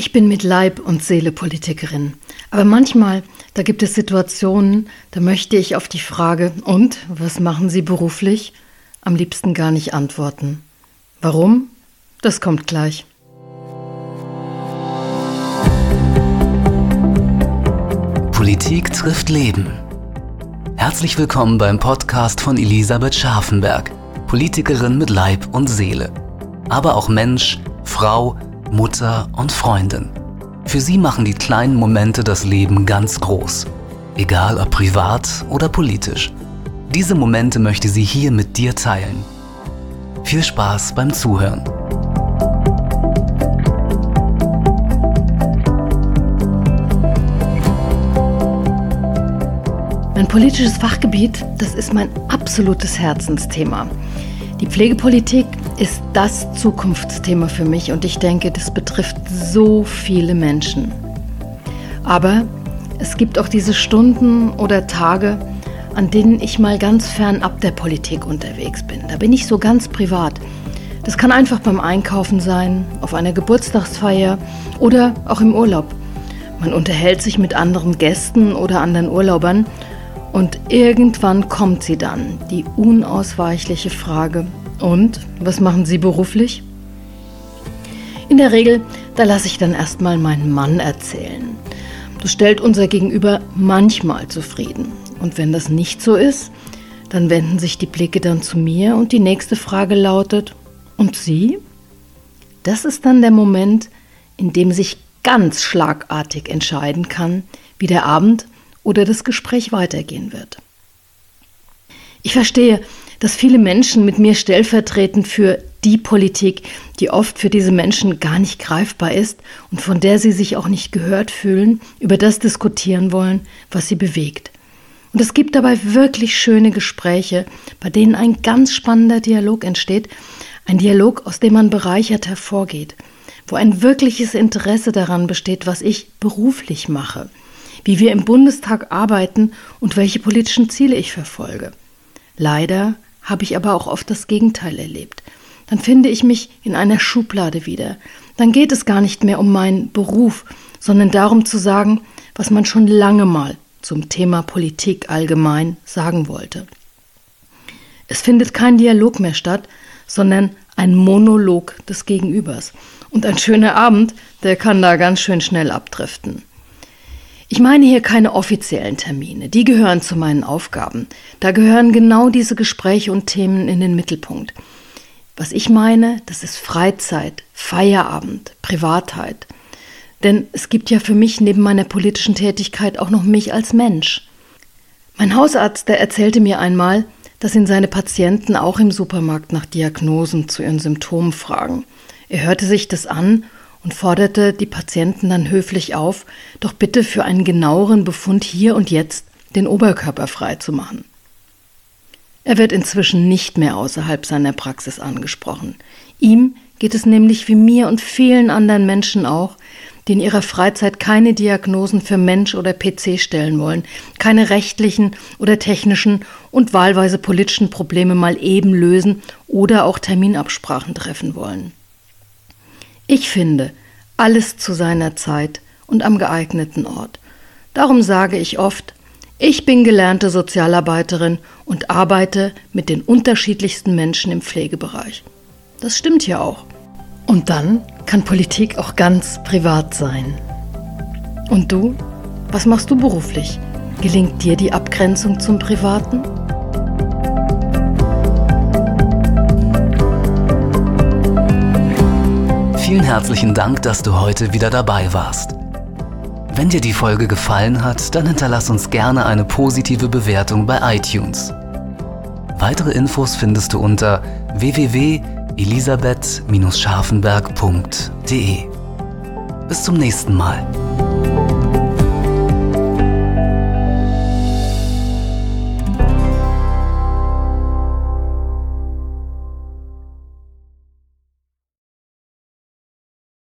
Ich bin mit Leib und Seele Politikerin. Aber manchmal, da gibt es Situationen, da möchte ich auf die Frage, und was machen Sie beruflich? am liebsten gar nicht antworten. Warum? Das kommt gleich. Politik trifft Leben. Herzlich willkommen beim Podcast von Elisabeth Scharfenberg, Politikerin mit Leib und Seele. Aber auch Mensch, Frau, Mutter und Freundin. Für sie machen die kleinen Momente das Leben ganz groß. Egal ob privat oder politisch. Diese Momente möchte sie hier mit dir teilen. Viel Spaß beim Zuhören. Mein politisches Fachgebiet, das ist mein absolutes Herzensthema. Die Pflegepolitik ist das Zukunftsthema für mich und ich denke, das betrifft so viele Menschen. Aber es gibt auch diese Stunden oder Tage, an denen ich mal ganz fernab der Politik unterwegs bin. Da bin ich so ganz privat. Das kann einfach beim Einkaufen sein, auf einer Geburtstagsfeier oder auch im Urlaub. Man unterhält sich mit anderen Gästen oder anderen Urlaubern und irgendwann kommt sie dann, die unausweichliche Frage, und was machen Sie beruflich? In der Regel, da lasse ich dann erstmal meinen Mann erzählen. Das stellt unser Gegenüber manchmal zufrieden. Und wenn das nicht so ist, dann wenden sich die Blicke dann zu mir und die nächste Frage lautet, und Sie? Das ist dann der Moment, in dem sich ganz schlagartig entscheiden kann, wie der Abend oder das Gespräch weitergehen wird. Ich verstehe, dass viele Menschen mit mir stellvertretend für die Politik, die oft für diese Menschen gar nicht greifbar ist und von der sie sich auch nicht gehört fühlen, über das diskutieren wollen, was sie bewegt. Und es gibt dabei wirklich schöne Gespräche, bei denen ein ganz spannender Dialog entsteht, ein Dialog, aus dem man bereichert hervorgeht, wo ein wirkliches Interesse daran besteht, was ich beruflich mache, wie wir im Bundestag arbeiten und welche politischen Ziele ich verfolge. Leider habe ich aber auch oft das Gegenteil erlebt. Dann finde ich mich in einer Schublade wieder. Dann geht es gar nicht mehr um meinen Beruf, sondern darum zu sagen, was man schon lange mal zum Thema Politik allgemein sagen wollte. Es findet kein Dialog mehr statt, sondern ein Monolog des Gegenübers. Und ein schöner Abend, der kann da ganz schön schnell abdriften. Ich meine hier keine offiziellen Termine, die gehören zu meinen Aufgaben. Da gehören genau diese Gespräche und Themen in den Mittelpunkt. Was ich meine, das ist Freizeit, Feierabend, Privatheit. Denn es gibt ja für mich neben meiner politischen Tätigkeit auch noch mich als Mensch. Mein Hausarzt, der erzählte mir einmal, dass ihn seine Patienten auch im Supermarkt nach Diagnosen zu ihren Symptomen fragen. Er hörte sich das an und forderte die Patienten dann höflich auf, doch bitte für einen genaueren Befund hier und jetzt den Oberkörper frei zu machen. Er wird inzwischen nicht mehr außerhalb seiner Praxis angesprochen. Ihm geht es nämlich wie mir und vielen anderen Menschen auch, die in ihrer Freizeit keine Diagnosen für Mensch oder PC stellen wollen, keine rechtlichen oder technischen und wahlweise politischen Probleme mal eben lösen oder auch Terminabsprachen treffen wollen. Ich finde, alles zu seiner Zeit und am geeigneten Ort. Darum sage ich oft, ich bin gelernte Sozialarbeiterin und arbeite mit den unterschiedlichsten Menschen im Pflegebereich. Das stimmt ja auch. Und dann kann Politik auch ganz privat sein. Und du? Was machst du beruflich? Gelingt dir die Abgrenzung zum Privaten? Vielen herzlichen Dank, dass du heute wieder dabei warst. Wenn dir die Folge gefallen hat, dann hinterlass uns gerne eine positive Bewertung bei iTunes. Weitere Infos findest du unter www elisabeth-scharfenberg.de. Bis zum nächsten Mal.